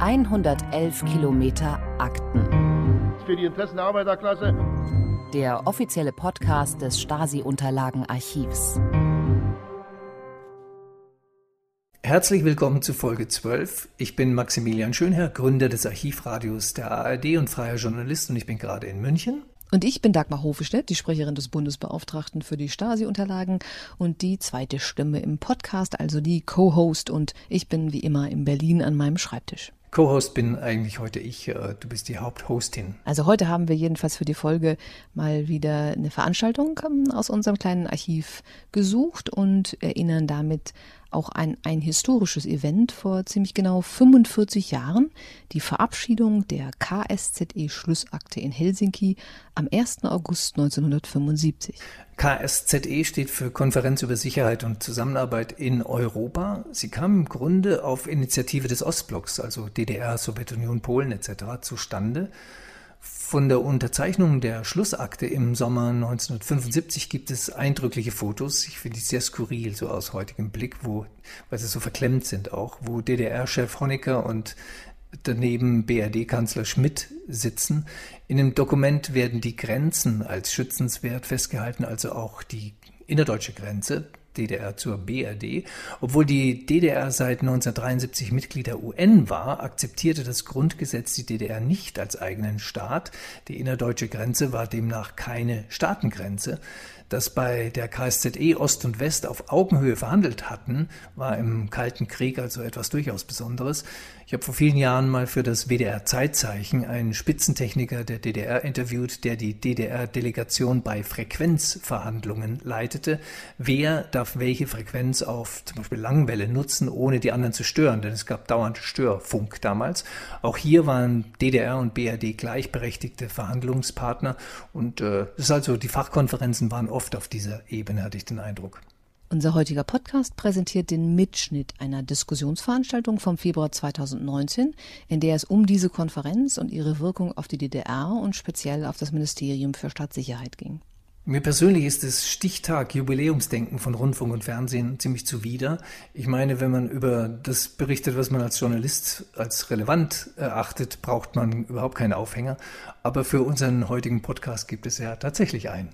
111 Kilometer Akten. Für die Interessen der Arbeiterklasse. Der offizielle Podcast des Stasi-Unterlagenarchivs. Herzlich willkommen zu Folge 12. Ich bin Maximilian Schönherr, Gründer des Archivradios der ARD und freier Journalist und ich bin gerade in München. Und ich bin Dagmar Hofestedt, die Sprecherin des Bundesbeauftragten für die Stasi-Unterlagen und die zweite Stimme im Podcast, also die Co-Host. Und ich bin wie immer in Berlin an meinem Schreibtisch. Co-Host bin eigentlich heute ich, äh, du bist die Haupthostin. Also heute haben wir jedenfalls für die Folge mal wieder eine Veranstaltung ähm, aus unserem kleinen Archiv gesucht und erinnern damit auch ein, ein historisches Event vor ziemlich genau 45 Jahren, die Verabschiedung der KSZE-Schlussakte in Helsinki am 1. August 1975. KSZE steht für Konferenz über Sicherheit und Zusammenarbeit in Europa. Sie kam im Grunde auf Initiative des Ostblocks, also DDR, Sowjetunion, Polen etc. zustande. Von der Unterzeichnung der Schlussakte im Sommer 1975 gibt es eindrückliche Fotos. Ich finde die sehr skurril, so aus heutigem Blick, wo, weil sie so verklemmt sind auch, wo DDR-Chef Honecker und daneben BRD-Kanzler Schmidt sitzen. In dem Dokument werden die Grenzen als schützenswert festgehalten, also auch die innerdeutsche Grenze. DDR zur BRD. Obwohl die DDR seit 1973 Mitglied der UN war, akzeptierte das Grundgesetz die DDR nicht als eigenen Staat. Die innerdeutsche Grenze war demnach keine Staatengrenze. Dass bei der KSZE Ost und West auf Augenhöhe verhandelt hatten, war im Kalten Krieg also etwas durchaus Besonderes. Ich habe vor vielen Jahren mal für das WDR Zeitzeichen einen Spitzentechniker der DDR interviewt, der die DDR-Delegation bei Frequenzverhandlungen leitete. Wer darf welche Frequenz auf zum Beispiel Langwelle nutzen, ohne die anderen zu stören? Denn es gab dauernd Störfunk damals. Auch hier waren DDR und BRD gleichberechtigte Verhandlungspartner. Und äh, ist also, die Fachkonferenzen waren oft auf dieser Ebene, hatte ich den Eindruck. Unser heutiger Podcast präsentiert den Mitschnitt einer Diskussionsveranstaltung vom Februar 2019, in der es um diese Konferenz und ihre Wirkung auf die DDR und speziell auf das Ministerium für Staatssicherheit ging. Mir persönlich ist das Stichtag Jubiläumsdenken von Rundfunk und Fernsehen ziemlich zuwider. Ich meine, wenn man über das berichtet, was man als Journalist als relevant erachtet, braucht man überhaupt keinen Aufhänger. Aber für unseren heutigen Podcast gibt es ja tatsächlich einen.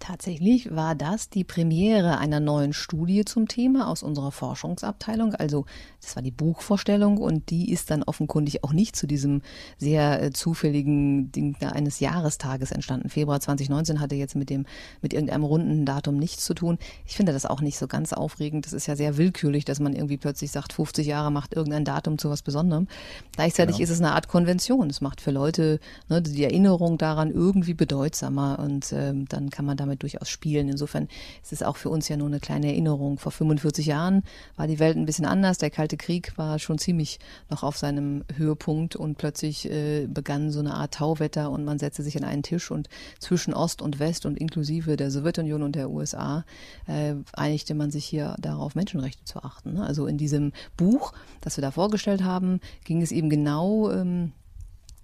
Tatsächlich war das die Premiere einer neuen Studie zum Thema aus unserer Forschungsabteilung. Also das war die Buchvorstellung und die ist dann offenkundig auch nicht zu diesem sehr äh, zufälligen Ding eines Jahrestages entstanden. Februar 2019 hatte jetzt mit dem mit irgendeinem runden Datum nichts zu tun. Ich finde das auch nicht so ganz aufregend. Das ist ja sehr willkürlich, dass man irgendwie plötzlich sagt, 50 Jahre macht irgendein Datum zu was Besonderem. Gleichzeitig genau. ist es eine Art Konvention. Es macht für Leute ne, die Erinnerung daran irgendwie bedeutsamer und ähm, dann kann man damit damit durchaus spielen. Insofern ist es auch für uns ja nur eine kleine Erinnerung. Vor 45 Jahren war die Welt ein bisschen anders. Der Kalte Krieg war schon ziemlich noch auf seinem Höhepunkt und plötzlich äh, begann so eine Art Tauwetter und man setzte sich an einen Tisch und zwischen Ost und West und inklusive der Sowjetunion und der USA äh, einigte man sich hier darauf, Menschenrechte zu achten. Also in diesem Buch, das wir da vorgestellt haben, ging es eben genau ähm,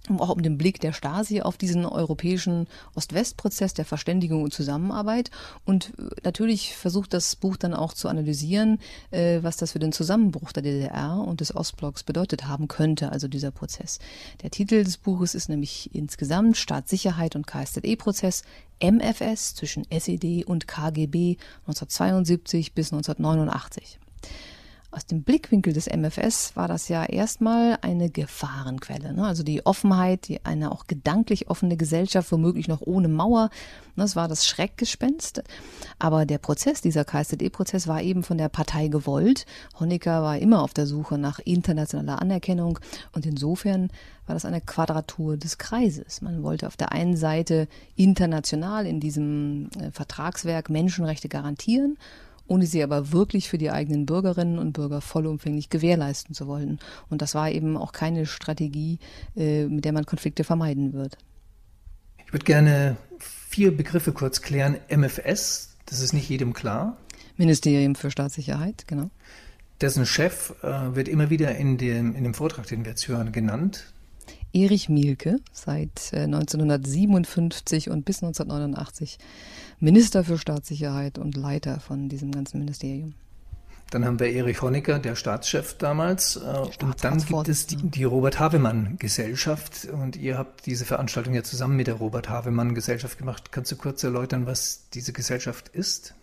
auch um den Blick der Stasi auf diesen europäischen Ost-West-Prozess der Verständigung und Zusammenarbeit. Und äh, natürlich versucht das Buch dann auch zu analysieren, äh, was das für den Zusammenbruch der DDR und des Ostblocks bedeutet haben könnte, also dieser Prozess. Der Titel des Buches ist nämlich insgesamt Staatssicherheit und KSZE-Prozess, MFS zwischen SED und KGB 1972 bis 1989. Aus dem Blickwinkel des MFS war das ja erstmal eine Gefahrenquelle. Ne? Also die Offenheit, die, eine auch gedanklich offene Gesellschaft, womöglich noch ohne Mauer. Das war das Schreckgespenst. Aber der Prozess, dieser KSZE-Prozess, war eben von der Partei gewollt. Honecker war immer auf der Suche nach internationaler Anerkennung. Und insofern war das eine Quadratur des Kreises. Man wollte auf der einen Seite international in diesem äh, Vertragswerk Menschenrechte garantieren ohne sie aber wirklich für die eigenen Bürgerinnen und Bürger vollumfänglich gewährleisten zu wollen. Und das war eben auch keine Strategie, äh, mit der man Konflikte vermeiden wird. Ich würde gerne vier Begriffe kurz klären. MFS, das ist nicht jedem klar. Ministerium für Staatssicherheit, genau. Dessen Chef äh, wird immer wieder in dem, in dem Vortrag, den wir jetzt hören, genannt. Erich Mielke, seit 1957 äh, und bis 1989 Minister für Staatssicherheit und Leiter von diesem ganzen Ministerium. Dann haben wir Erich Honecker, der Staatschef damals. Der und dann gibt es die, die Robert Havemann Gesellschaft. Und ihr habt diese Veranstaltung ja zusammen mit der Robert Havemann Gesellschaft gemacht. Kannst du kurz erläutern, was diese Gesellschaft ist?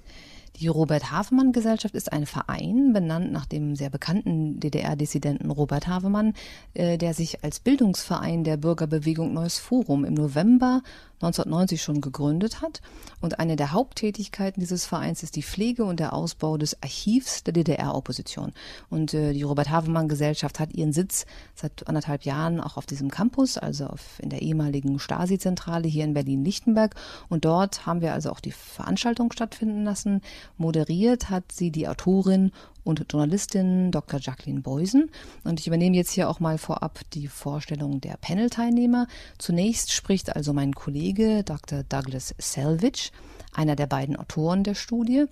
Die Robert Havemann Gesellschaft ist ein Verein, benannt nach dem sehr bekannten DDR-Dissidenten Robert Havemann, äh, der sich als Bildungsverein der Bürgerbewegung Neues Forum im November 1990 schon gegründet hat. Und eine der Haupttätigkeiten dieses Vereins ist die Pflege und der Ausbau des Archivs der DDR-Opposition. Und äh, die Robert-Havemann-Gesellschaft hat ihren Sitz seit anderthalb Jahren auch auf diesem Campus, also auf, in der ehemaligen Stasi-Zentrale hier in Berlin-Lichtenberg. Und dort haben wir also auch die Veranstaltung stattfinden lassen. Moderiert hat sie die Autorin und Journalistin Dr. Jacqueline Beusen. Und ich übernehme jetzt hier auch mal vorab die Vorstellung der Panel-Teilnehmer. Zunächst spricht also mein Kollege Dr. Douglas Selvage, einer der beiden Autoren der Studie,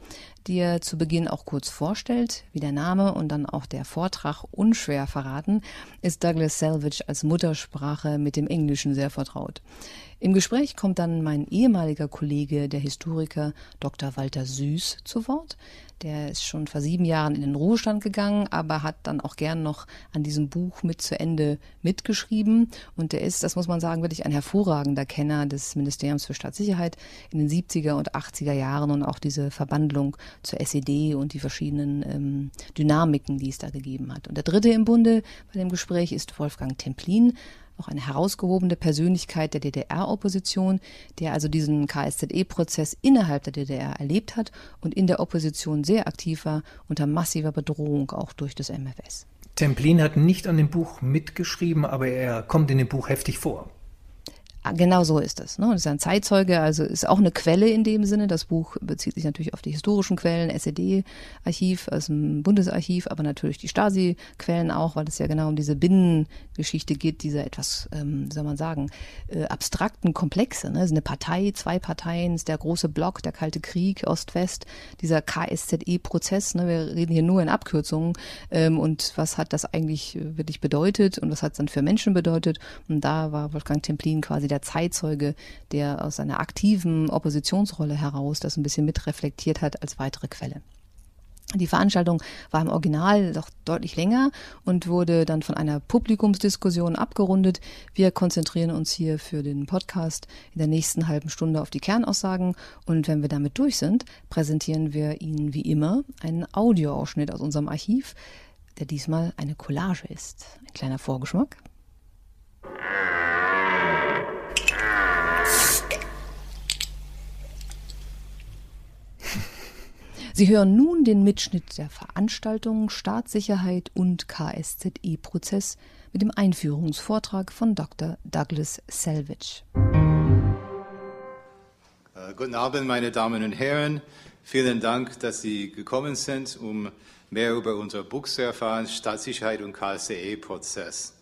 die er zu Beginn auch kurz vorstellt, wie der Name und dann auch der Vortrag unschwer verraten, ist Douglas Selvage als Muttersprache mit dem Englischen sehr vertraut. Im Gespräch kommt dann mein ehemaliger Kollege, der Historiker Dr. Walter Süß, zu Wort. Der ist schon vor sieben Jahren in den Ruhestand gegangen, aber hat dann auch gern noch an diesem Buch mit zu Ende mitgeschrieben. Und der ist, das muss man sagen, wirklich ein hervorragender Kenner des Ministeriums für Staatssicherheit in den 70er und 80er Jahren und auch diese Verwandlung zur SED und die verschiedenen ähm, Dynamiken, die es da gegeben hat. Und der dritte im Bunde bei dem Gespräch ist Wolfgang Templin, auch eine herausgehobene Persönlichkeit der DDR-Opposition, der also diesen KSZE-Prozess innerhalb der DDR erlebt hat und in der Opposition sehr aktiv war, unter massiver Bedrohung auch durch das MFS. Templin hat nicht an dem Buch mitgeschrieben, aber er kommt in dem Buch heftig vor. Genau so ist es. Ne? Das ist ein Zeitzeuge, also ist auch eine Quelle in dem Sinne. Das Buch bezieht sich natürlich auf die historischen Quellen, SED-Archiv aus dem Bundesarchiv, aber natürlich die Stasi-Quellen auch, weil es ja genau um diese Binnengeschichte geht, diese etwas, ähm, soll man sagen, äh, abstrakten Komplexe. Ne? Ist eine Partei, zwei Parteien, ist der große Block, der Kalte Krieg, Ost-West, dieser KSZE-Prozess. Ne? Wir reden hier nur in Abkürzungen. Ähm, und was hat das eigentlich wirklich bedeutet und was hat es dann für Menschen bedeutet? Und da war Wolfgang Templin quasi der Zeitzeuge, der aus seiner aktiven Oppositionsrolle heraus das ein bisschen mitreflektiert hat als weitere Quelle. Die Veranstaltung war im Original doch deutlich länger und wurde dann von einer Publikumsdiskussion abgerundet. Wir konzentrieren uns hier für den Podcast in der nächsten halben Stunde auf die Kernaussagen und wenn wir damit durch sind, präsentieren wir Ihnen wie immer einen Audioausschnitt aus unserem Archiv, der diesmal eine Collage ist. Ein kleiner Vorgeschmack. Sie hören nun den Mitschnitt der Veranstaltung Staatssicherheit und KSZE-Prozess mit dem Einführungsvortrag von Dr. Douglas Selvage. Uh, guten Abend, meine Damen und Herren. Vielen Dank, dass Sie gekommen sind, um mehr über unser Buch zu erfahren, Staatssicherheit und KSZE-Prozess.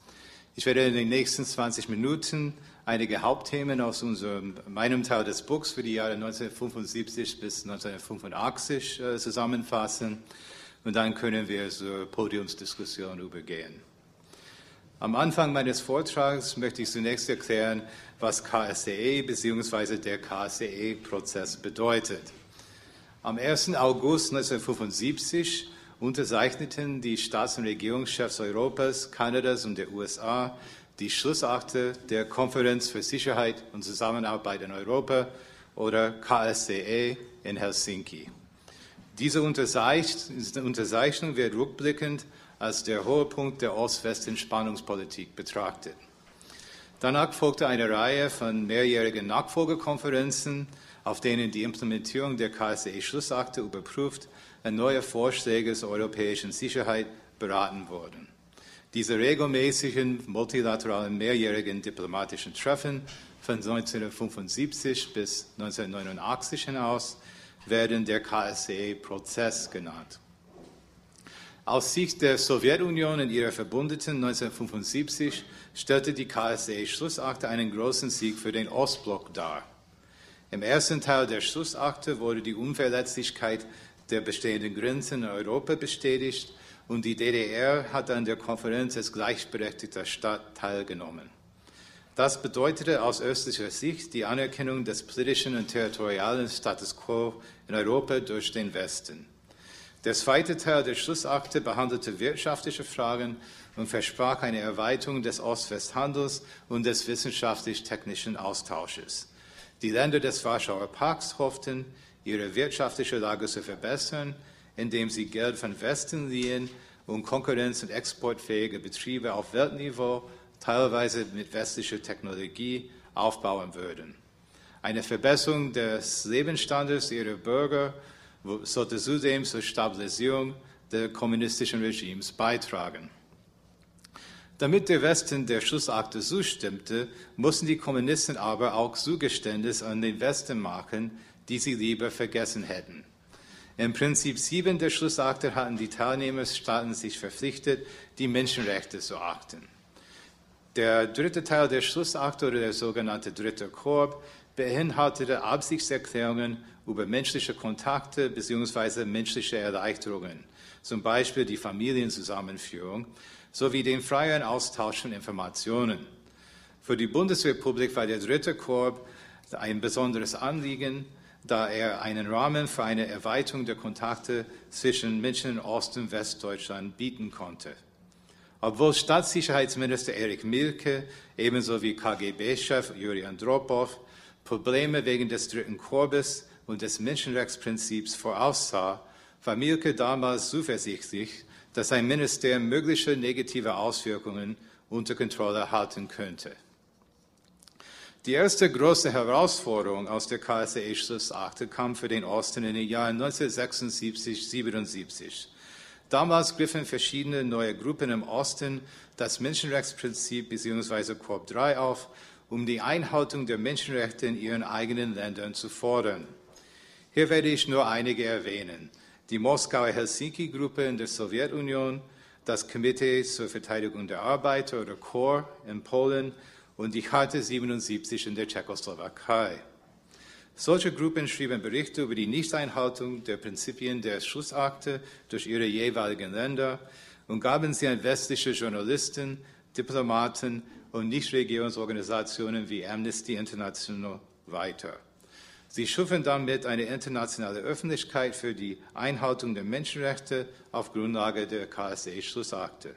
Ich werde in den nächsten 20 Minuten einige Hauptthemen aus unserem, meinem Teil des Buchs für die Jahre 1975 bis 1985 äh, zusammenfassen und dann können wir zur Podiumsdiskussion übergehen. Am Anfang meines Vortrags möchte ich zunächst erklären, was KSCE bzw. der KSCE-Prozess bedeutet. Am 1. August 1975 unterzeichneten die Staats- und Regierungschefs Europas, Kanadas und der USA die Schlussakte der Konferenz für Sicherheit und Zusammenarbeit in Europa oder KSCE in Helsinki. Diese Unterzeichnung wird rückblickend als der hohe Punkt der Ost-West-Entspannungspolitik betrachtet. Danach folgte eine Reihe von mehrjährigen Nachfolgekonferenzen, auf denen die Implementierung der KSCE-Schlussakte überprüft und neue Vorschläge zur europäischen Sicherheit beraten wurden. Diese regelmäßigen multilateralen mehrjährigen diplomatischen Treffen von 1975 bis 1989 hinaus werden der KSCE-Prozess genannt. Aus Sicht der Sowjetunion und ihrer Verbündeten 1975 stellte die KSCE-Schlussakte einen großen Sieg für den Ostblock dar. Im ersten Teil der Schlussakte wurde die Unverletzlichkeit der bestehenden Grenzen in Europa bestätigt und die DDR hat an der Konferenz als gleichberechtigter Staat teilgenommen. Das bedeutete aus östlicher Sicht die Anerkennung des politischen und territorialen Status quo in Europa durch den Westen. Der zweite Teil der Schlussakte behandelte wirtschaftliche Fragen und versprach eine Erweiterung des Ost-West-Handels und des wissenschaftlich-technischen Austausches. Die Länder des Warschauer Pakts hofften, ihre wirtschaftliche Lage zu verbessern, indem sie Geld von Westen liehen und konkurrenz- und exportfähige Betriebe auf Weltniveau, teilweise mit westlicher Technologie, aufbauen würden. Eine Verbesserung des Lebensstandards ihrer Bürger sollte zudem zur Stabilisierung des kommunistischen Regimes beitragen. Damit der Westen der Schlussakte zustimmte, mussten die Kommunisten aber auch Zugeständnis an den Westen machen, die sie lieber vergessen hätten. Im Prinzip 7 der Schlussakte hatten die Teilnehmerstaaten sich verpflichtet, die Menschenrechte zu achten. Der dritte Teil der Schlussakte oder der sogenannte dritte Korb beinhaltete Absichtserklärungen über menschliche Kontakte bzw. menschliche Erleichterungen, zum Beispiel die Familienzusammenführung, sowie den freien Austausch von Informationen. Für die Bundesrepublik war der dritte Korb ein besonderes Anliegen, da er einen Rahmen für eine Erweiterung der Kontakte zwischen Menschen in Ost- und Westdeutschland bieten konnte. Obwohl Staatssicherheitsminister Erich Milke ebenso wie KGB-Chef Juri Andropov Probleme wegen des dritten Korbes und des Menschenrechtsprinzips voraussah, war Milke damals zuversichtlich, dass sein Ministerium mögliche negative Auswirkungen unter Kontrolle halten könnte. Die erste große Herausforderung aus der KSE-Schlussakte kam für den Osten in den Jahren 1976-77. Damals griffen verschiedene neue Gruppen im Osten das Menschenrechtsprinzip bzw. Korb 3 auf, um die Einhaltung der Menschenrechte in ihren eigenen Ländern zu fordern. Hier werde ich nur einige erwähnen. Die Moskauer Helsinki-Gruppe in der Sowjetunion, das Komitee zur Verteidigung der Arbeiter oder KOR in Polen und die Charte 77 in der Tschechoslowakei. Solche Gruppen schrieben Berichte über die Nichteinhaltung der Prinzipien der Schlussakte durch ihre jeweiligen Länder und gaben sie an westliche Journalisten, Diplomaten und Nichtregierungsorganisationen wie Amnesty International weiter. Sie schufen damit eine internationale Öffentlichkeit für die Einhaltung der Menschenrechte auf Grundlage der KSE-Schlussakte.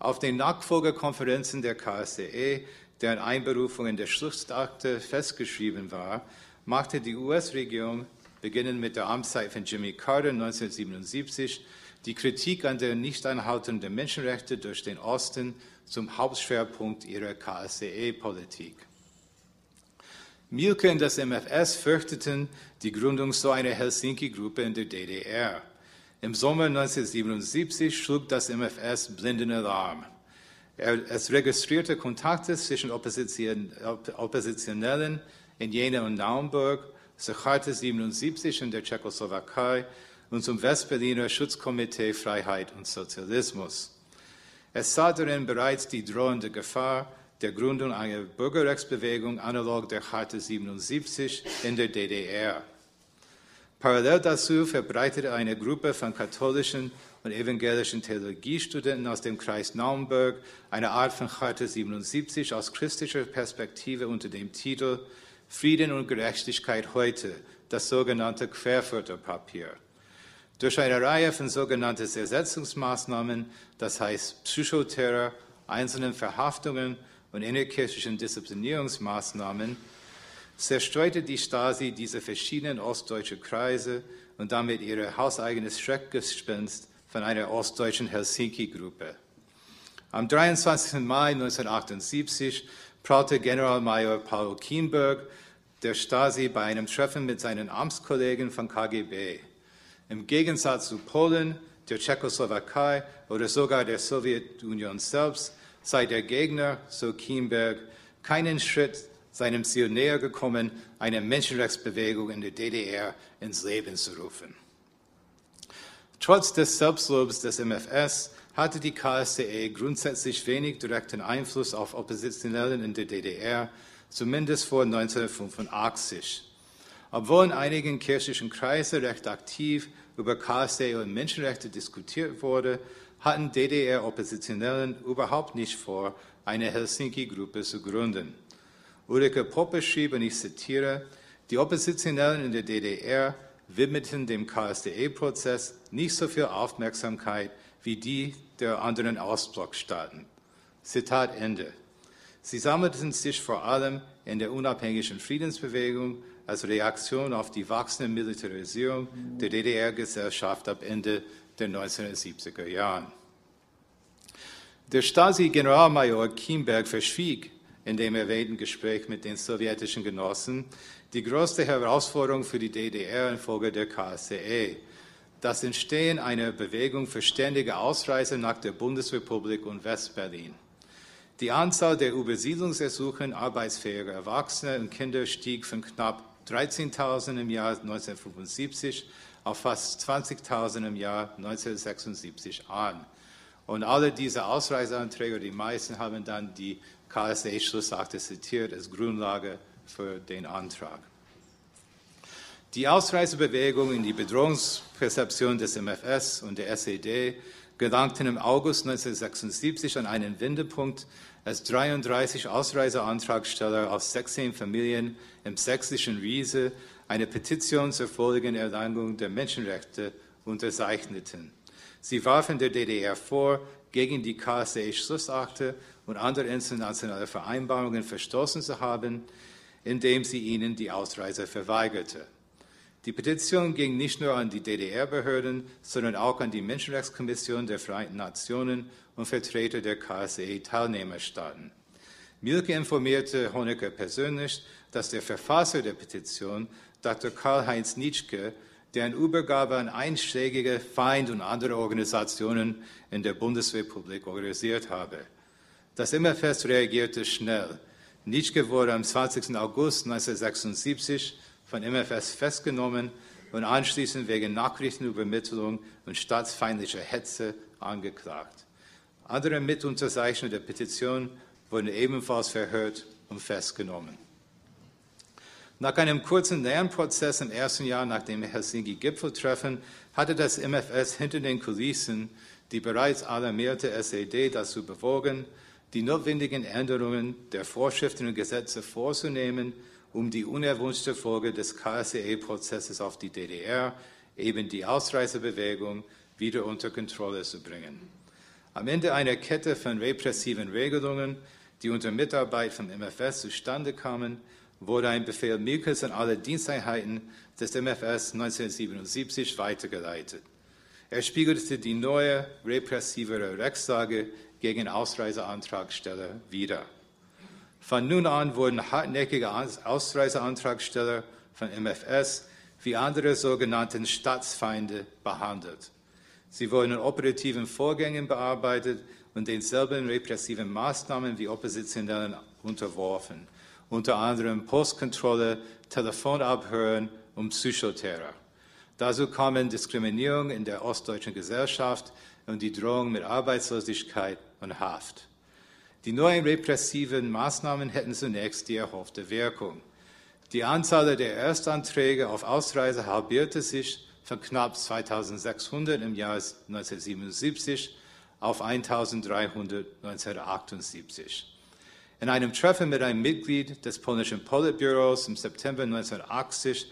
Auf den Nachfolgekonferenzen der KSCE, Einberufung in der Schlussakte festgeschrieben war, machte die US-Regierung, beginnend mit der Amtszeit von Jimmy Carter 1977, die Kritik an der Nichteinhaltung der Menschenrechte durch den Osten zum Hauptschwerpunkt ihrer KSCE-Politik. Mielke und das MFS fürchteten die Gründung so einer Helsinki-Gruppe in der DDR. Im Sommer 1977 schlug das MFS blinden Alarm. Es registrierte Kontakte zwischen Opposition, Oppositionellen in Jena und Naumburg, zur Charte 77 in der Tschechoslowakei und zum Westberliner Schutzkomitee Freiheit und Sozialismus. Es sah darin bereits die drohende Gefahr der Gründung einer Bürgerrechtsbewegung analog der Charte 77 in der DDR. Parallel dazu verbreitete eine Gruppe von katholischen und evangelischen Theologiestudenten aus dem Kreis Naumburg eine Art von Charta 77 aus christlicher Perspektive unter dem Titel Frieden und Gerechtigkeit heute, das sogenannte Querfurter-Papier. Durch eine Reihe von sogenannten Ersetzungsmaßnahmen, das heißt Psychoterror, einzelnen Verhaftungen und innerkirchlichen Disziplinierungsmaßnahmen, zerstreute die Stasi diese verschiedenen ostdeutschen Kreise und damit ihr hauseigenes Schreckgespenst von einer ostdeutschen Helsinki-Gruppe. Am 23. Mai 1978 prallte Generalmajor Paul Kienberg der Stasi bei einem Treffen mit seinen Amtskollegen von KGB. Im Gegensatz zu Polen, der Tschechoslowakei oder sogar der Sowjetunion selbst sei der Gegner, so Kienberg, keinen Schritt seinem Ziel näher gekommen, eine Menschenrechtsbewegung in der DDR ins Leben zu rufen. Trotz des Selbstlobs des MFS hatte die KSDE grundsätzlich wenig direkten Einfluss auf Oppositionellen in der DDR, zumindest vor 1985. Obwohl in einigen kirchlichen Kreisen recht aktiv über KSDE und Menschenrechte diskutiert wurde, hatten DDR-Oppositionellen überhaupt nicht vor, eine Helsinki-Gruppe zu gründen. Ulrike Poppe schrieb, und ich zitiere, die Oppositionellen in der DDR widmeten dem KSDE-Prozess nicht so viel Aufmerksamkeit wie die der anderen Ostblockstaaten. Zitat Ende. Sie sammelten sich vor allem in der unabhängigen Friedensbewegung als Reaktion auf die wachsende Militarisierung der DDR-Gesellschaft ab Ende der 1970er Jahren. Der Stasi-Generalmajor Kienberg verschwieg in dem erwähnten Gespräch mit den sowjetischen Genossen die größte Herausforderung für die DDR infolge der KSCE, das Entstehen einer Bewegung für ständige Ausreise nach der Bundesrepublik und Westberlin. Die Anzahl der Übersiedlungsersuchen arbeitsfähiger Erwachsener und Kinder stieg von knapp 13.000 im Jahr 1975 auf fast 20.000 im Jahr 1976 an. Und alle diese Ausreiseanträge, die meisten haben dann die KSA-Schlussakte zitiert als Grundlage für den Antrag. Die Ausreisebewegung in die Bedrohungsperzeption des MFS und der SED gelangten im August 1976 an einen Wendepunkt, als 33 Ausreiseantragsteller aus 16 Familien im sächsischen Riese eine Petition zur völligen Erlangung der Menschenrechte unterzeichneten. Sie warfen der DDR vor, gegen die KSA-Schlussakte und andere internationale Vereinbarungen verstoßen zu haben, indem sie ihnen die Ausreise verweigerte. Die Petition ging nicht nur an die DDR-Behörden, sondern auch an die Menschenrechtskommission der Vereinten Nationen und Vertreter der KSE-Teilnehmerstaaten. Mielke informierte Honecker persönlich, dass der Verfasser der Petition, Dr. Karl-Heinz Nitschke, deren Übergabe an einschlägige Feind und andere Organisationen in der Bundesrepublik organisiert habe. Das MFS reagierte schnell. Nitschke wurde am 20. August 1976 von MFS festgenommen und anschließend wegen Nachrichtenübermittlung und staatsfeindlicher Hetze angeklagt. Andere Mitunterzeichner der Petition wurden ebenfalls verhört und festgenommen. Nach einem kurzen Lernprozess im ersten Jahr nach dem Helsinki-Gipfeltreffen hatte das MFS hinter den Kulissen die bereits alarmierte SED dazu bewogen, die notwendigen Änderungen der Vorschriften und Gesetze vorzunehmen, um die unerwünschte Folge des KSCE-Prozesses auf die DDR, eben die Ausreisebewegung, wieder unter Kontrolle zu bringen. Am Ende einer Kette von repressiven Regelungen, die unter Mitarbeit vom MFS zustande kamen, wurde ein Befehl Milkes an alle Diensteinheiten des MFS 1977 weitergeleitet. Er spiegelte die neue, repressivere Rechtslage gegen Ausreiseantragsteller wider. Von nun an wurden hartnäckige Ausreiseantragsteller von MFS wie andere sogenannten Staatsfeinde behandelt. Sie wurden in operativen Vorgängen bearbeitet und denselben repressiven Maßnahmen wie Oppositionellen unterworfen unter anderem Postkontrolle, Telefonabhören und Psychoterror. Dazu kamen Diskriminierung in der ostdeutschen Gesellschaft und die Drohung mit Arbeitslosigkeit und Haft. Die neuen repressiven Maßnahmen hätten zunächst die erhoffte Wirkung. Die Anzahl der Erstanträge auf Ausreise halbierte sich von knapp 2600 im Jahr 1977 auf 1300 1978. In einem Treffen mit einem Mitglied des polnischen Politbüros im September 1980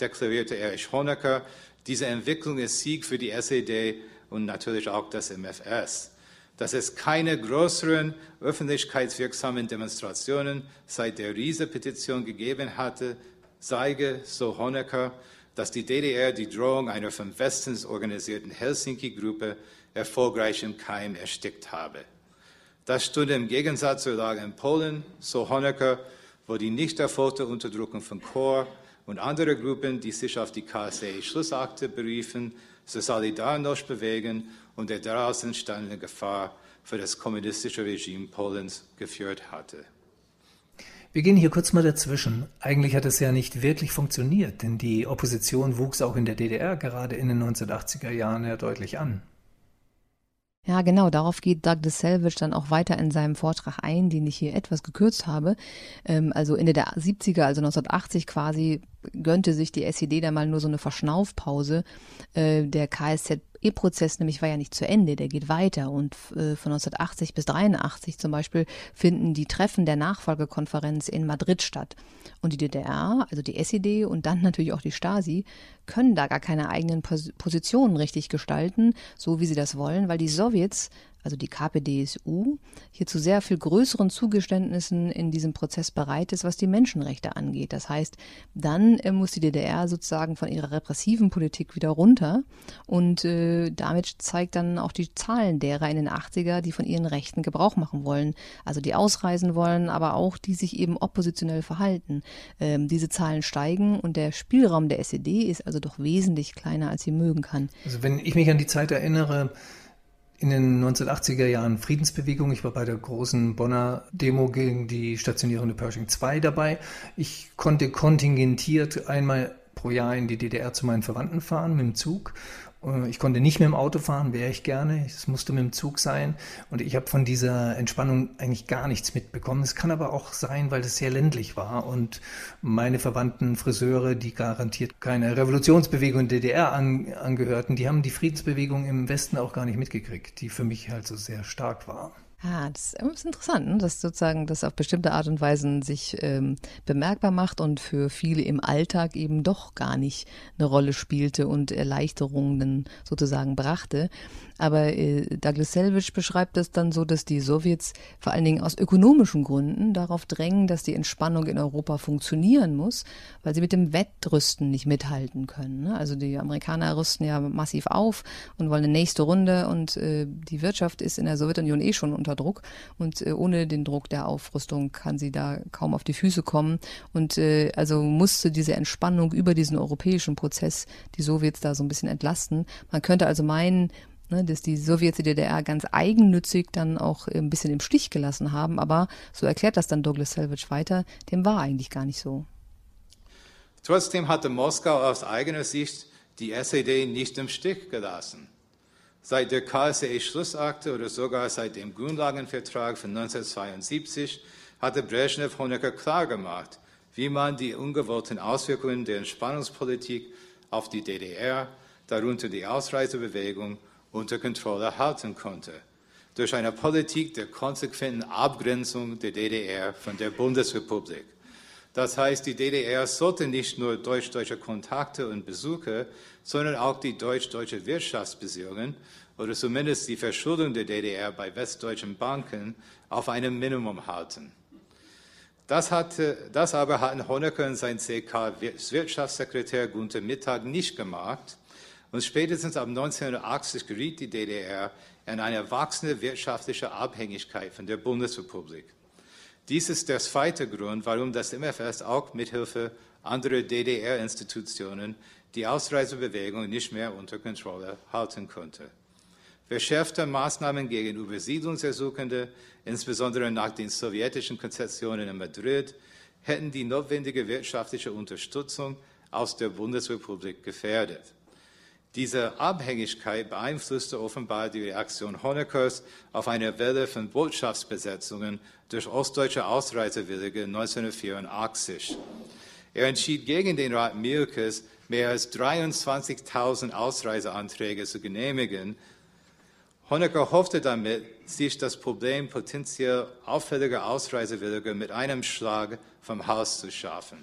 deklarierte Erich Honecker, diese Entwicklung ist Sieg für die SED und natürlich auch das MFS. Dass es keine größeren öffentlichkeitswirksamen Demonstrationen seit der Riese-Petition gegeben hatte, zeige, so Honecker, dass die DDR die Drohung einer vom Westens organisierten Helsinki-Gruppe erfolgreich im Keim erstickt habe. Das stünde im Gegensatz zur Lage in Polen, so Honecker, wo die nicht erfolgte Unterdrückung von Chor und andere Gruppen, die sich auf die KSE-Schlussakte beriefen, zur Solidarność bewegen und der daraus entstandene Gefahr für das kommunistische Regime Polens geführt hatte. Wir gehen hier kurz mal dazwischen. Eigentlich hat es ja nicht wirklich funktioniert, denn die Opposition wuchs auch in der DDR gerade in den 1980er Jahren ja deutlich an. Ja, genau, darauf geht Douglas Selvage dann auch weiter in seinem Vortrag ein, den ich hier etwas gekürzt habe. Ähm, also Ende der 70er, also 1980 quasi, gönnte sich die SED da mal nur so eine Verschnaufpause. Äh, der KSZ E-Prozess nämlich war ja nicht zu Ende, der geht weiter und äh, von 1980 bis 83 zum Beispiel finden die Treffen der Nachfolgekonferenz in Madrid statt. Und die DDR, also die SED und dann natürlich auch die Stasi, können da gar keine eigenen Pos Positionen richtig gestalten, so wie sie das wollen, weil die Sowjets also die KPDSU, hier zu sehr viel größeren Zugeständnissen in diesem Prozess bereit ist, was die Menschenrechte angeht. Das heißt, dann äh, muss die DDR sozusagen von ihrer repressiven Politik wieder runter und äh, damit zeigt dann auch die Zahlen derer in den 80er, die von ihren Rechten Gebrauch machen wollen, also die ausreisen wollen, aber auch die sich eben oppositionell verhalten. Ähm, diese Zahlen steigen und der Spielraum der SED ist also doch wesentlich kleiner, als sie mögen kann. Also wenn ich mich an die Zeit erinnere, in den 1980er Jahren Friedensbewegung. Ich war bei der großen Bonner Demo gegen die stationierende Pershing 2 dabei. Ich konnte kontingentiert einmal pro Jahr in die DDR zu meinen Verwandten fahren mit dem Zug ich konnte nicht mit dem Auto fahren, wäre ich gerne. Es musste mit dem Zug sein. Und ich habe von dieser Entspannung eigentlich gar nichts mitbekommen. Es kann aber auch sein, weil es sehr ländlich war. Und meine Verwandten Friseure, die garantiert keine Revolutionsbewegung in DDR an, angehörten, die haben die Friedensbewegung im Westen auch gar nicht mitgekriegt, die für mich halt so sehr stark war. Ah, das ist interessant, ne? dass sozusagen das auf bestimmte Art und Weise sich ähm, bemerkbar macht und für viele im Alltag eben doch gar nicht eine Rolle spielte und Erleichterungen sozusagen brachte. Aber äh, Douglas Selvage beschreibt das dann so, dass die Sowjets vor allen Dingen aus ökonomischen Gründen darauf drängen, dass die Entspannung in Europa funktionieren muss, weil sie mit dem Wettrüsten nicht mithalten können. Ne? Also die Amerikaner rüsten ja massiv auf und wollen eine nächste Runde und äh, die Wirtschaft ist in der Sowjetunion eh schon unter Druck und äh, ohne den Druck der Aufrüstung kann sie da kaum auf die Füße kommen und äh, also musste diese Entspannung über diesen europäischen Prozess die Sowjets da so ein bisschen entlasten. Man könnte also meinen, ne, dass die Sowjets die DDR ganz eigennützig dann auch ein bisschen im Stich gelassen haben. Aber so erklärt das dann Douglas Selvage weiter, dem war eigentlich gar nicht so. Trotzdem hatte Moskau aus eigener Sicht die SED nicht im Stich gelassen. Seit der KSE-Schlussakte oder sogar seit dem Grundlagenvertrag von 1972 hatte Brezhnev Honecker klargemacht, wie man die ungewollten Auswirkungen der Entspannungspolitik auf die DDR, darunter die Ausreisebewegung unter Kontrolle halten konnte, durch eine Politik der konsequenten Abgrenzung der DDR von der Bundesrepublik. Das heißt, die DDR sollte nicht nur deutsch-deutsche Kontakte und Besuche, sondern auch die deutsch-deutsche Wirtschaftsbeziehungen oder zumindest die Verschuldung der DDR bei westdeutschen Banken auf einem Minimum halten. Das, hatte, das aber hatten Honecker und sein CK-Wirtschaftssekretär Gunther Mittag nicht gemacht. Und spätestens ab 1980 geriet die DDR in eine wachsende wirtschaftliche Abhängigkeit von der Bundesrepublik. Dies ist der zweite Grund, warum das MFS auch mithilfe anderer DDR-Institutionen die Ausreisebewegung nicht mehr unter Kontrolle halten konnte. Verschärfte Maßnahmen gegen Übersiedlungsersuchende, insbesondere nach den sowjetischen Konzessionen in Madrid, hätten die notwendige wirtschaftliche Unterstützung aus der Bundesrepublik gefährdet. Diese Abhängigkeit beeinflusste offenbar die Reaktion Honeckers auf eine Welle von Botschaftsbesetzungen durch ostdeutsche Ausreisewillige 1984. Er entschied gegen den Rat Mielkes, mehr als 23.000 Ausreiseanträge zu genehmigen. Honecker hoffte damit, sich das Problem potenziell auffälliger Ausreisewilliger mit einem Schlag vom Haus zu schaffen.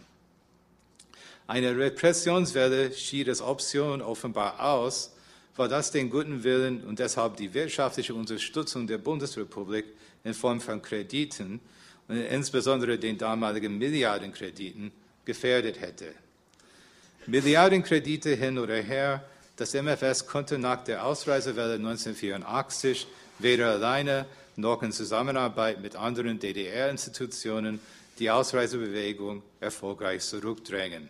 Eine Repressionswelle schied als Option offenbar aus, war das den guten Willen und deshalb die wirtschaftliche Unterstützung der Bundesrepublik in Form von Krediten und insbesondere den damaligen Milliardenkrediten gefährdet hätte. Milliardenkredite hin oder her, das MFS konnte nach der Ausreisewelle 1984 weder alleine noch in Zusammenarbeit mit anderen DDR-Institutionen die Ausreisebewegung erfolgreich zurückdrängen.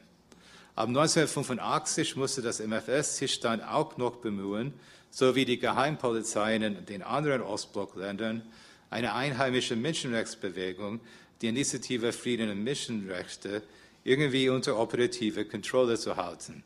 Ab 1985 musste das MFS sich dann auch noch bemühen, sowie die Geheimpolizeien in den anderen Ostblockländern, eine einheimische Menschenrechtsbewegung, die Initiative Frieden und Menschenrechte, irgendwie unter operative Kontrolle zu halten.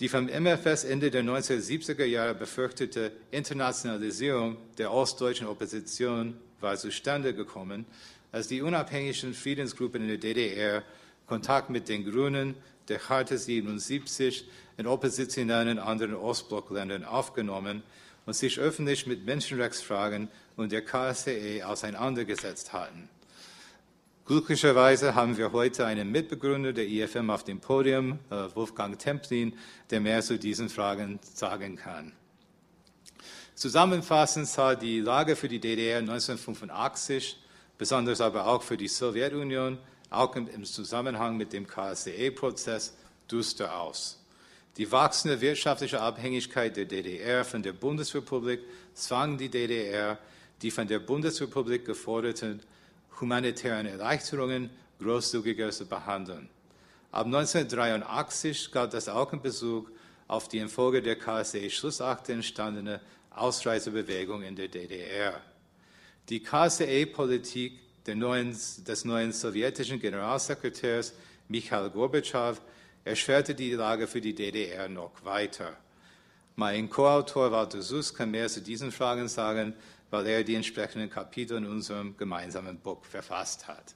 Die vom MFS Ende der 1970er Jahre befürchtete Internationalisierung der ostdeutschen Opposition war zustande gekommen, als die unabhängigen Friedensgruppen in der DDR Kontakt mit den Grünen, der Charta 77 in oppositionellen anderen Ostblockländern aufgenommen und sich öffentlich mit Menschenrechtsfragen und der KSCE auseinandergesetzt hatten. Glücklicherweise haben wir heute einen Mitbegründer der IFM auf dem Podium, äh, Wolfgang Templin, der mehr zu diesen Fragen sagen kann. Zusammenfassend sah die Lage für die DDR 1985, besonders aber auch für die Sowjetunion, auch im Zusammenhang mit dem KSCE-Prozess, düster aus. Die wachsende wirtschaftliche Abhängigkeit der DDR von der Bundesrepublik zwang die DDR, die von der Bundesrepublik geforderten humanitären Erleichterungen großzügiger zu behandeln. Ab 1983 galt das auch in Bezug auf die infolge der KSE-Schlussakte entstandene Ausreisebewegung in der DDR. Die KSE-Politik des neuen sowjetischen Generalsekretärs Michail Gorbatschow erschwerte die Lage für die DDR noch weiter. Mein Co-Autor Walter Suss kann mehr zu diesen Fragen sagen, weil er die entsprechenden Kapitel in unserem gemeinsamen Buch verfasst hat.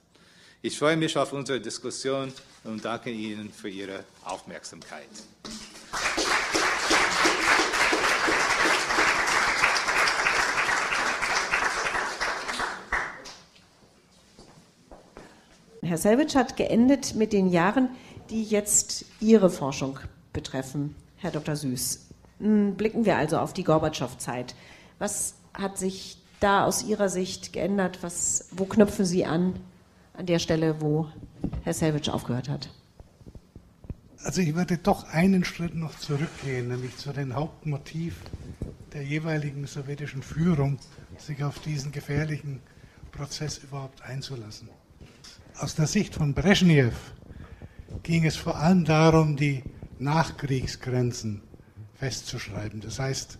Ich freue mich auf unsere Diskussion und danke Ihnen für Ihre Aufmerksamkeit. Herr Selwitsch hat geendet mit den Jahren, die jetzt Ihre Forschung betreffen, Herr Dr. Süß. Blicken wir also auf die Gorbatschow-Zeit. Was hat sich da aus Ihrer Sicht geändert? Was, wo knüpfen Sie an, an der Stelle, wo Herr Selwitsch aufgehört hat? Also ich würde doch einen Schritt noch zurückgehen, nämlich zu dem Hauptmotiv der jeweiligen sowjetischen Führung, sich auf diesen gefährlichen Prozess überhaupt einzulassen. Aus der Sicht von Brezhnev ging es vor allem darum, die Nachkriegsgrenzen festzuschreiben. Das heißt,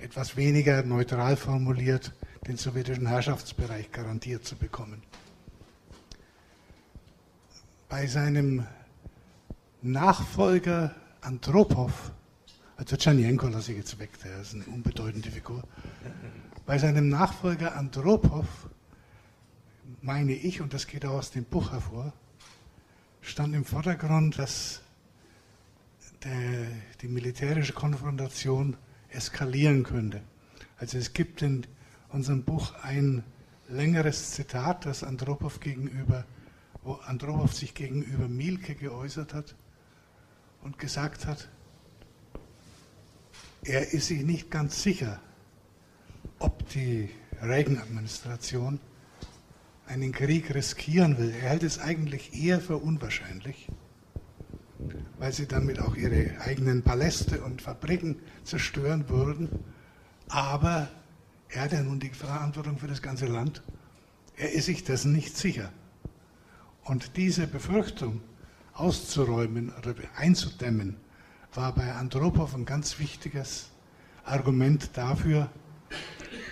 etwas weniger neutral formuliert, den sowjetischen Herrschaftsbereich garantiert zu bekommen. Bei seinem Nachfolger Andropov, also Tschernjenko lasse ich jetzt weg, der ist eine unbedeutende Figur. Bei seinem Nachfolger Andropov, meine ich, und das geht auch aus dem Buch hervor, stand im Vordergrund, dass der, die militärische Konfrontation eskalieren könnte. Also es gibt in unserem Buch ein längeres Zitat, das Andropov gegenüber, wo Andropov sich gegenüber Mielke geäußert hat und gesagt hat, er ist sich nicht ganz sicher, ob die Reagan-Administration einen Krieg riskieren will. Er hält es eigentlich eher für unwahrscheinlich, weil sie damit auch ihre eigenen Paläste und Fabriken zerstören würden. Aber er hat ja nun die Verantwortung für das ganze Land. Er ist sich dessen nicht sicher. Und diese Befürchtung auszuräumen oder einzudämmen, war bei Andropov ein ganz wichtiges Argument dafür,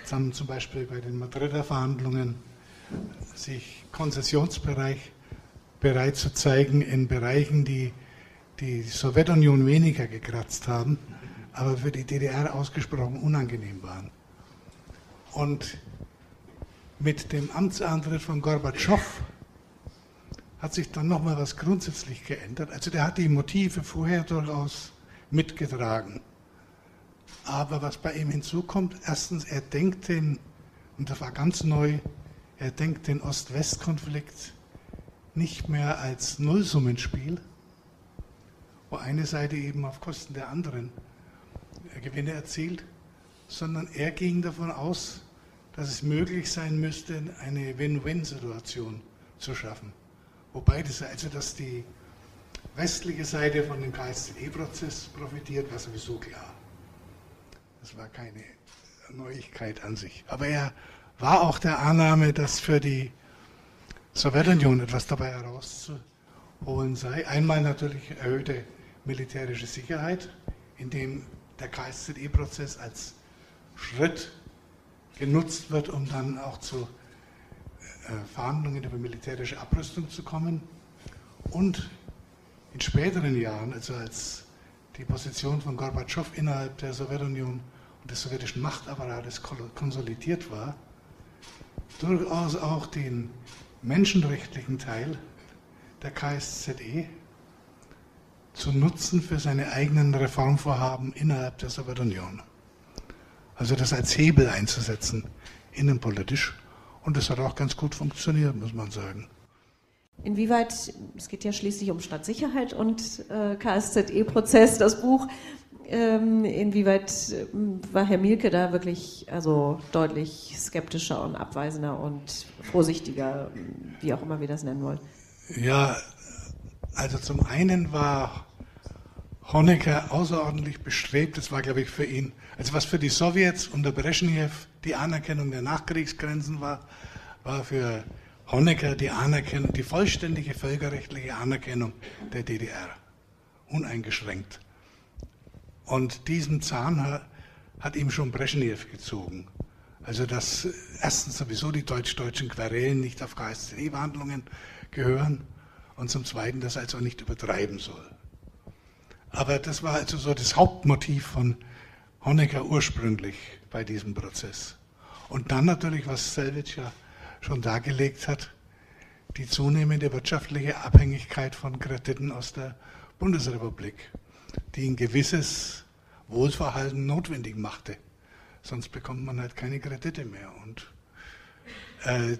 zum Beispiel bei den Madrider Verhandlungen, sich Konzessionsbereich bereit zu zeigen in Bereichen, die die Sowjetunion weniger gekratzt haben, aber für die DDR ausgesprochen unangenehm waren. Und mit dem Amtsantritt von Gorbatschow hat sich dann nochmal was grundsätzlich geändert. Also der hat die Motive vorher durchaus mitgetragen. Aber was bei ihm hinzukommt, erstens, er denkt den, und das war ganz neu, er denkt den Ost-West-Konflikt nicht mehr als Nullsummenspiel, wo eine Seite eben auf Kosten der anderen Gewinne erzielt, sondern er ging davon aus, dass es möglich sein müsste, eine Win-Win-Situation zu schaffen. Wobei das also, dass die westliche Seite von dem KSCE-Prozess profitiert, war sowieso klar. Das war keine Neuigkeit an sich. Aber er war auch der Annahme, dass für die Sowjetunion etwas dabei herauszuholen sei. Einmal natürlich erhöhte militärische Sicherheit, indem der KSZE-Prozess als Schritt genutzt wird, um dann auch zu äh, Verhandlungen über militärische Abrüstung zu kommen. Und in späteren Jahren, also als die Position von Gorbatschow innerhalb der Sowjetunion und des sowjetischen Machtapparates konsolidiert war, durchaus auch den menschenrechtlichen Teil der KSZE zu nutzen für seine eigenen Reformvorhaben innerhalb der Sowjetunion. Also das als Hebel einzusetzen, innenpolitisch. Und das hat auch ganz gut funktioniert, muss man sagen. Inwieweit, es geht ja schließlich um Stadtsicherheit und äh, KSZE-Prozess, das Buch, inwieweit äh, war Herr Mielke da wirklich also deutlich skeptischer und abweisender und vorsichtiger, wie auch immer wir das nennen wollen? Ja, also zum einen war Honecker außerordentlich bestrebt, das war glaube ich für ihn, also was für die Sowjets unter Brezhnev die Anerkennung der Nachkriegsgrenzen war, war für Honecker die Anerkennung, die vollständige völkerrechtliche Anerkennung der DDR. Uneingeschränkt. Und diesen Zahn hat ihm schon Brezhnev gezogen. Also dass erstens sowieso die deutsch-deutschen Querelen nicht auf KSCE-Verhandlungen gehören und zum Zweiten, dass er also nicht übertreiben soll. Aber das war also so das Hauptmotiv von Honecker ursprünglich bei diesem Prozess. Und dann natürlich, was Selwitsch ja schon dargelegt hat, die zunehmende wirtschaftliche Abhängigkeit von Krediten aus der Bundesrepublik, die ein gewisses Wohlverhalten notwendig machte. Sonst bekommt man halt keine Kredite mehr. Und äh,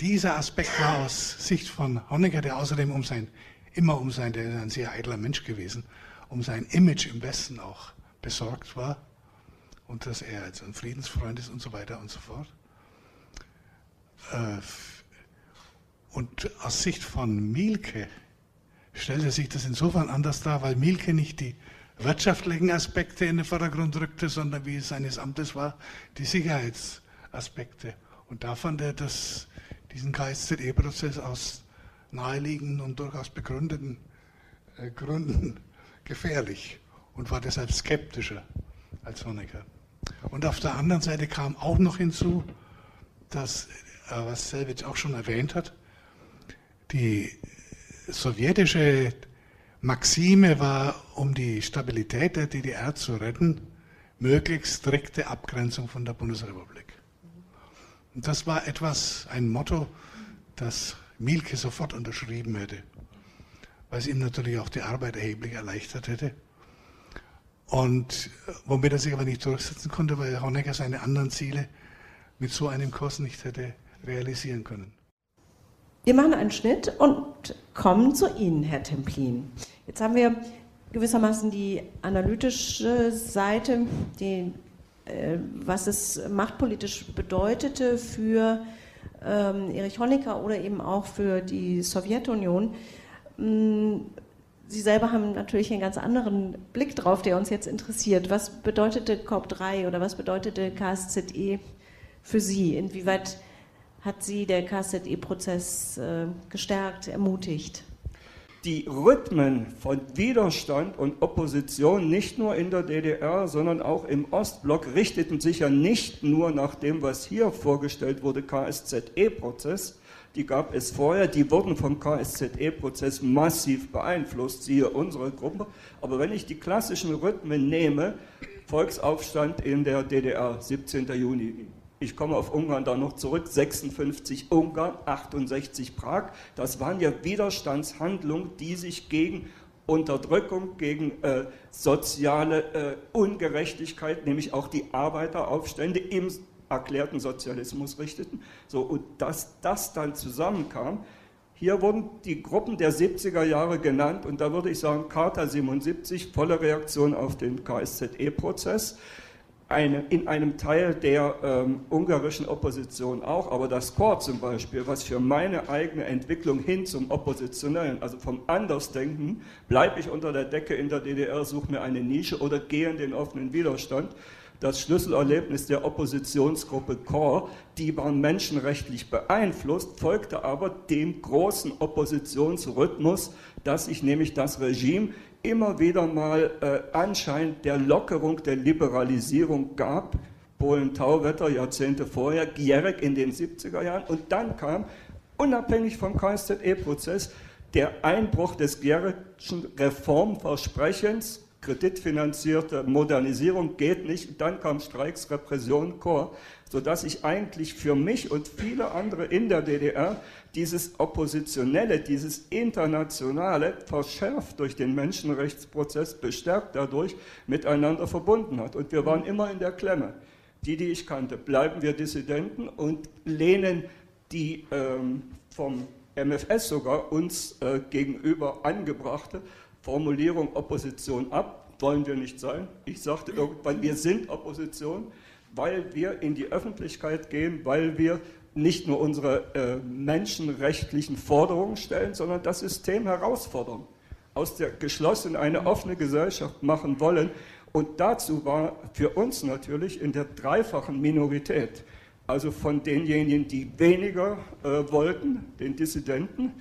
dieser Aspekt war aus Sicht von Honecker, der außerdem um sein, immer um sein, der ist ein sehr eitler Mensch gewesen, um sein Image im Westen auch besorgt war und dass er als ein Friedensfreund ist und so weiter und so fort. Äh, und aus Sicht von Mielke stellte sich das insofern anders dar, weil Mielke nicht die wirtschaftlichen Aspekte in den Vordergrund rückte, sondern wie es seines Amtes war, die Sicherheitsaspekte. Und da fand er das, diesen KSZE-Prozess aus naheliegenden und durchaus begründeten äh, Gründen gefährlich und war deshalb skeptischer als Honecker. Und auf der anderen Seite kam auch noch hinzu, dass, äh, was Selwitsch auch schon erwähnt hat, die sowjetische Maxime war, um die Stabilität der DDR zu retten, möglichst strikte Abgrenzung von der Bundesrepublik. Und das war etwas, ein Motto, das Mielke sofort unterschrieben hätte, weil es ihm natürlich auch die Arbeit erheblich erleichtert hätte. Und womit er sich aber nicht durchsetzen konnte, weil Honecker seine anderen Ziele mit so einem Kurs nicht hätte realisieren können. Wir machen einen Schnitt und kommen zu Ihnen, Herr Templin. Jetzt haben wir gewissermaßen die analytische Seite, die, äh, was es machtpolitisch bedeutete für ähm, Erich Honecker oder eben auch für die Sowjetunion. Mm, Sie selber haben natürlich einen ganz anderen Blick drauf, der uns jetzt interessiert. Was bedeutete COP3 oder was bedeutete KSZE für Sie? Inwieweit hat Sie der KZE-Prozess äh, gestärkt, ermutigt? Die Rhythmen von Widerstand und Opposition nicht nur in der DDR, sondern auch im Ostblock richteten sich ja nicht nur nach dem, was hier vorgestellt wurde, KSZE-Prozess, die gab es vorher, die wurden vom KSZE-Prozess massiv beeinflusst, siehe unsere Gruppe. Aber wenn ich die klassischen Rhythmen nehme, Volksaufstand in der DDR, 17. Juni, ich komme auf Ungarn da noch zurück, 56 Ungarn, 68 Prag. Das waren ja Widerstandshandlungen, die sich gegen Unterdrückung, gegen äh, soziale äh, Ungerechtigkeit, nämlich auch die Arbeiteraufstände im erklärten Sozialismus richteten. So, und dass das dann zusammenkam, hier wurden die Gruppen der 70er Jahre genannt und da würde ich sagen, Charta 77, volle Reaktion auf den KSZE-Prozess eine, in einem Teil der ähm, ungarischen Opposition auch, aber das Chor zum Beispiel, was für meine eigene Entwicklung hin zum Oppositionellen, also vom Andersdenken, bleibe ich unter der Decke in der DDR, suche mir eine Nische oder gehe in den offenen Widerstand. Das Schlüsselerlebnis der Oppositionsgruppe Chor, die war menschenrechtlich beeinflusst, folgte aber dem großen Oppositionsrhythmus, dass sich nämlich das Regime immer wieder mal äh, Anschein der Lockerung, der Liberalisierung gab. Polen-Tauwetter Jahrzehnte vorher, Gierek in den 70er Jahren und dann kam, unabhängig vom KSZE-Prozess, der Einbruch des Gierekschen Reformversprechens, kreditfinanzierte Modernisierung geht nicht. Dann kam Streiks, Repression, Chor, sodass ich eigentlich für mich und viele andere in der DDR dieses Oppositionelle, dieses Internationale, verschärft durch den Menschenrechtsprozess, bestärkt dadurch, miteinander verbunden hat. Und wir waren immer in der Klemme. Die, die ich kannte, bleiben wir Dissidenten und lehnen die ähm, vom MFS sogar uns äh, gegenüber angebrachte Formulierung Opposition ab. Wollen wir nicht sein. Ich sagte irgendwann, wir sind Opposition, weil wir in die Öffentlichkeit gehen, weil wir nicht nur unsere äh, menschenrechtlichen Forderungen stellen, sondern das System herausfordern, aus der geschlossenen eine offene Gesellschaft machen wollen. Und dazu war für uns natürlich in der dreifachen Minorität also von denjenigen, die weniger äh, wollten, den Dissidenten,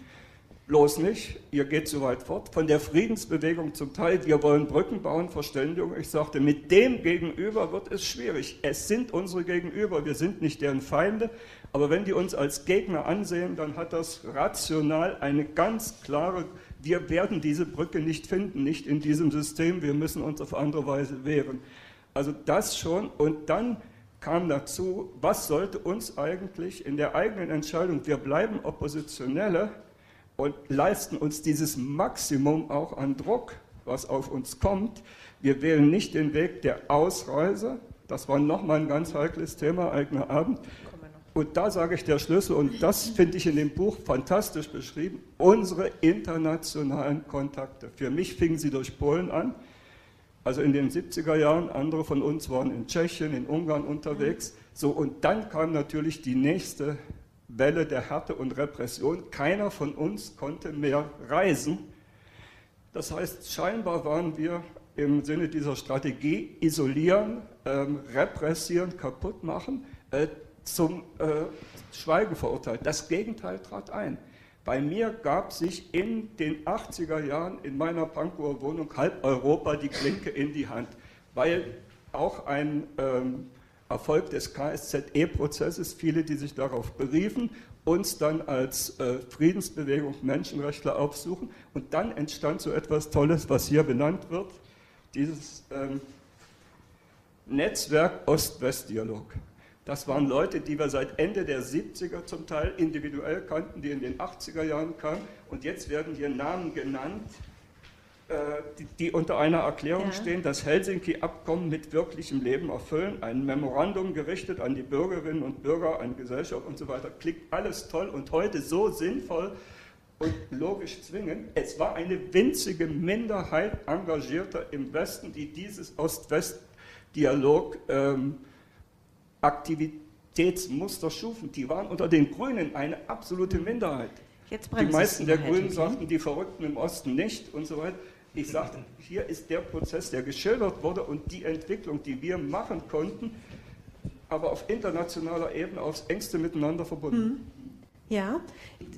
bloß nicht, ihr geht zu weit fort, von der Friedensbewegung zum Teil, wir wollen Brücken bauen, Verständigung. Ich sagte, mit dem Gegenüber wird es schwierig. Es sind unsere Gegenüber, wir sind nicht deren Feinde, aber wenn die uns als Gegner ansehen, dann hat das rational eine ganz klare, wir werden diese Brücke nicht finden, nicht in diesem System, wir müssen uns auf andere Weise wehren. Also das schon und dann kam dazu, was sollte uns eigentlich in der eigenen Entscheidung, wir bleiben Oppositionelle und leisten uns dieses Maximum auch an Druck, was auf uns kommt. Wir wählen nicht den Weg der Ausreise, das war nochmal ein ganz heikles Thema, eigener Abend. Und da sage ich der Schlüssel, und das finde ich in dem Buch fantastisch beschrieben, unsere internationalen Kontakte. Für mich fingen sie durch Polen an. Also in den 70er Jahren, andere von uns waren in Tschechien, in Ungarn unterwegs. So, und dann kam natürlich die nächste Welle der Härte und Repression. Keiner von uns konnte mehr reisen. Das heißt, scheinbar waren wir im Sinne dieser Strategie isolieren, ähm, repressieren, kaputt machen, äh, zum äh, Schweigen verurteilt. Das Gegenteil trat ein. Bei mir gab sich in den 80er Jahren in meiner Pankower Wohnung halb Europa die Klinke in die Hand, weil auch ein ähm, Erfolg des KSZE-Prozesses, viele, die sich darauf beriefen, uns dann als äh, Friedensbewegung Menschenrechtler aufsuchen. Und dann entstand so etwas Tolles, was hier benannt wird, dieses ähm, Netzwerk Ost-West-Dialog. Das waren Leute, die wir seit Ende der 70er zum Teil individuell kannten, die in den 80er Jahren kamen. Und jetzt werden hier Namen genannt, die, die, unter einer Erklärung ja. stehen, das Helsinki-Abkommen mit wirklichem Leben erfüllen, ein Memorandum gerichtet an die Bürgerinnen und Bürger, an Gesellschaft und so weiter. Klingt alles toll und heute so sinnvoll und logisch zwingend. Es war eine winzige Minderheit Engagierter im Westen, die dieses Ost-West-Dialog ähm, Aktivitätsmuster schufen. Die waren unter den Grünen eine absolute Minderheit. die meisten der Grünen sagten, die Verrückten im Osten nicht und so weiter. Ich sagte, hier ist der Prozess, der geschildert wurde und die Entwicklung, die wir machen konnten, aber auf internationaler Ebene aufs engste miteinander verbunden. Hm. Ja,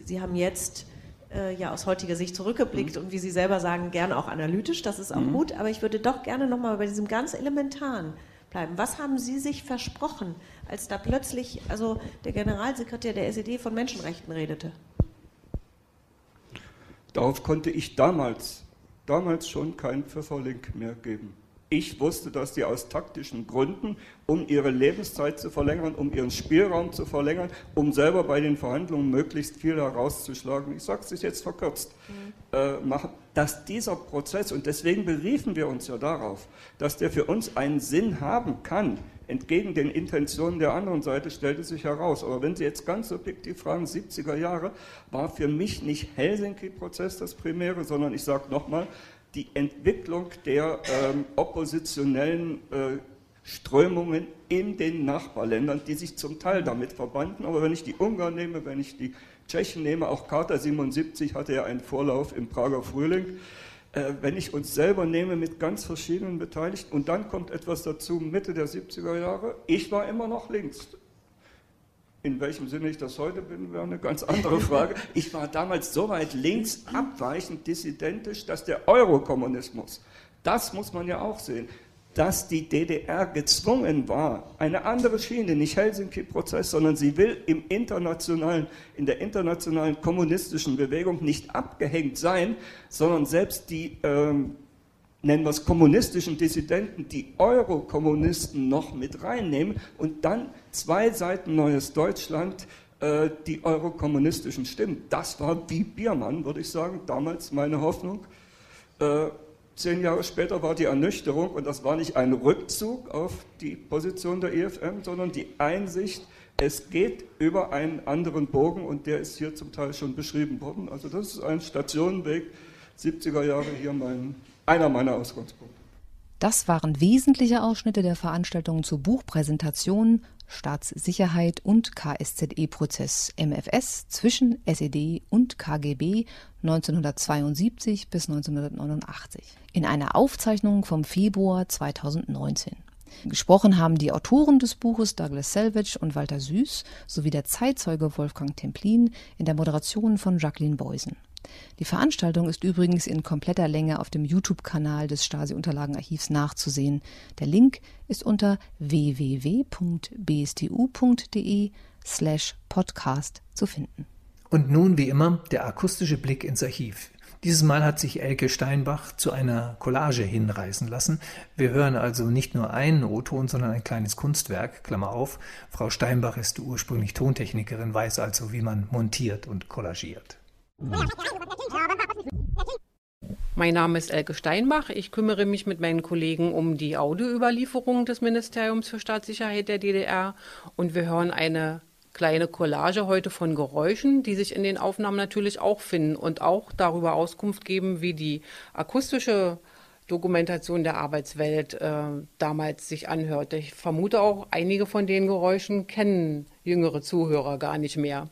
Sie haben jetzt äh, ja aus heutiger Sicht zurückgeblickt mhm. und wie Sie selber sagen, gerne auch analytisch, das ist auch mhm. gut, aber ich würde doch gerne nochmal bei diesem ganz Elementaren bleiben. Was haben Sie sich versprochen, als da plötzlich also der Generalsekretär der SED von Menschenrechten redete? Darauf konnte ich damals, damals schon keinen Pfifferlink mehr geben. Ich wusste, dass die aus taktischen Gründen, um ihre Lebenszeit zu verlängern, um ihren Spielraum zu verlängern, um selber bei den Verhandlungen möglichst viel herauszuschlagen, ich sage es jetzt verkürzt, mhm. äh, machen, dass dieser Prozess, und deswegen beriefen wir uns ja darauf, dass der für uns einen Sinn haben kann, entgegen den Intentionen der anderen Seite, stellte sich heraus. Aber wenn Sie jetzt ganz subjektiv fragen, 70er Jahre war für mich nicht Helsinki-Prozess das Primäre, sondern ich sage nochmal, die Entwicklung der ähm, oppositionellen äh, Strömungen in den Nachbarländern, die sich zum Teil damit verbanden. Aber wenn ich die Ungarn nehme, wenn ich die Tschechen nehme, auch Charta 77 hatte ja einen Vorlauf im Prager Frühling. Äh, wenn ich uns selber nehme mit ganz verschiedenen Beteiligten und dann kommt etwas dazu, Mitte der 70er Jahre, ich war immer noch links. In welchem Sinne ich das heute bin, wäre eine ganz andere Frage. Ich war damals so weit links, abweichend, dissidentisch, dass der Eurokommunismus, das muss man ja auch sehen, dass die DDR gezwungen war, eine andere Schiene, nicht Helsinki-Prozess, sondern sie will im internationalen, in der internationalen kommunistischen Bewegung nicht abgehängt sein, sondern selbst die ähm, nennen wir es kommunistischen Dissidenten, die Eurokommunisten noch mit reinnehmen und dann zwei Seiten Neues Deutschland äh, die eurokommunistischen Stimmen. Das war wie Biermann, würde ich sagen, damals meine Hoffnung. Äh, zehn Jahre später war die Ernüchterung und das war nicht ein Rückzug auf die Position der EFM, sondern die Einsicht, es geht über einen anderen Bogen und der ist hier zum Teil schon beschrieben worden. Also das ist ein Stationenweg, 70er Jahre hier mein, einer meiner Ausgangspunkte. Das waren wesentliche Ausschnitte der Veranstaltungen zur Buchpräsentation Staatssicherheit und KSZE-Prozess MFS zwischen SED und KGB 1972 bis 1989 in einer Aufzeichnung vom Februar 2019. Gesprochen haben die Autoren des Buches Douglas Selvage und Walter Süß sowie der Zeitzeuge Wolfgang Templin in der Moderation von Jacqueline Beusen. Die Veranstaltung ist übrigens in kompletter Länge auf dem YouTube-Kanal des Stasi-Unterlagenarchivs nachzusehen. Der Link ist unter www.bstu.de slash podcast zu finden. Und nun wie immer der akustische Blick ins Archiv. Dieses Mal hat sich Elke Steinbach zu einer Collage hinreißen lassen. Wir hören also nicht nur einen O-Ton, sondern ein kleines Kunstwerk, Klammer auf. Frau Steinbach ist ursprünglich Tontechnikerin, weiß also, wie man montiert und collagiert. Mein Name ist Elke Steinbach. Ich kümmere mich mit meinen Kollegen um die Audioüberlieferung des Ministeriums für Staatssicherheit der DDR und wir hören eine kleine Collage heute von Geräuschen, die sich in den Aufnahmen natürlich auch finden und auch darüber Auskunft geben, wie die akustische Dokumentation der Arbeitswelt äh, damals sich anhört. Ich vermute auch, einige von den Geräuschen kennen jüngere Zuhörer gar nicht mehr.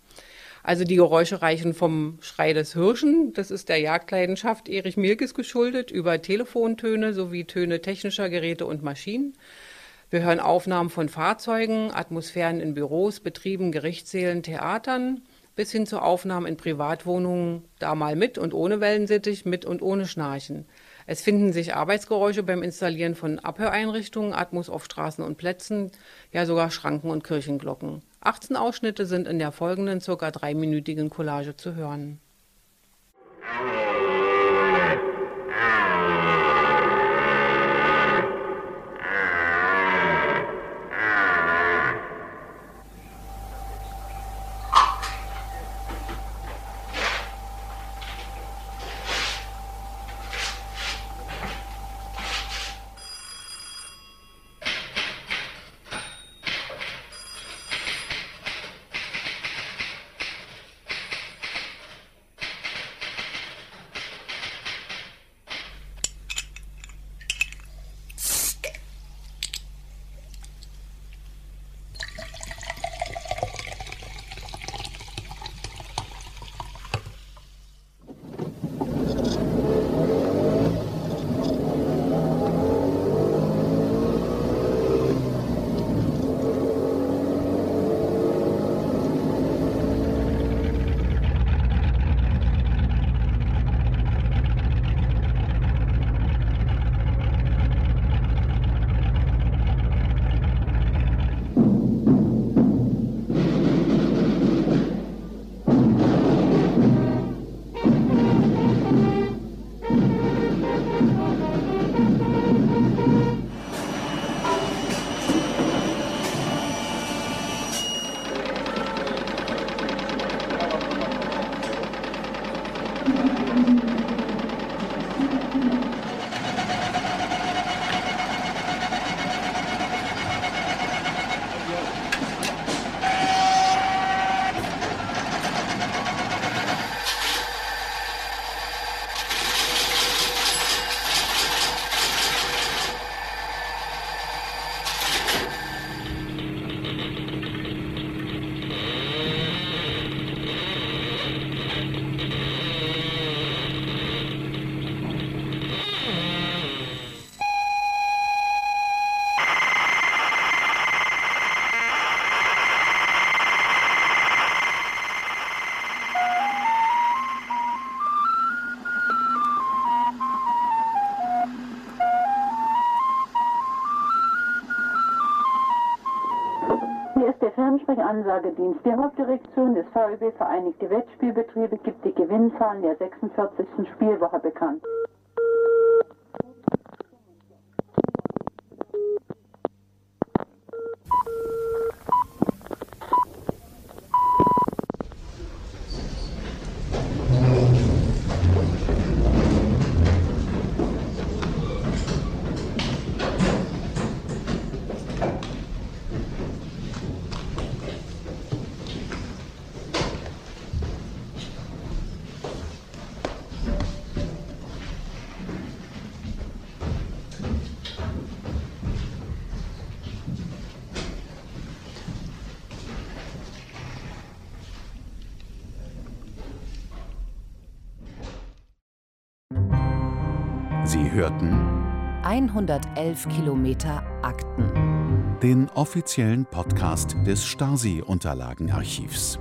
Also die Geräusche reichen vom Schrei des Hirschen, das ist der Jagdleidenschaft Erich Milkes geschuldet, über Telefontöne sowie Töne technischer Geräte und Maschinen wir hören Aufnahmen von Fahrzeugen, Atmosphären in Büros, Betrieben, Gerichtssälen, Theatern bis hin zu Aufnahmen in Privatwohnungen, da mal mit und ohne Wellensittich, mit und ohne Schnarchen. Es finden sich Arbeitsgeräusche beim Installieren von Abhöreinrichtungen, Atmos auf Straßen und Plätzen, ja sogar Schranken und Kirchenglocken. 18 Ausschnitte sind in der folgenden circa dreiminütigen Collage zu hören. Ansagedienst. Die Hauptdirektion des VEB Vereinigte Wettspielbetriebe gibt die Gewinnzahlen der 46. Spielwoche bekannt. Sie hörten 111 Kilometer Akten. Den offiziellen Podcast des Stasi-Unterlagenarchivs.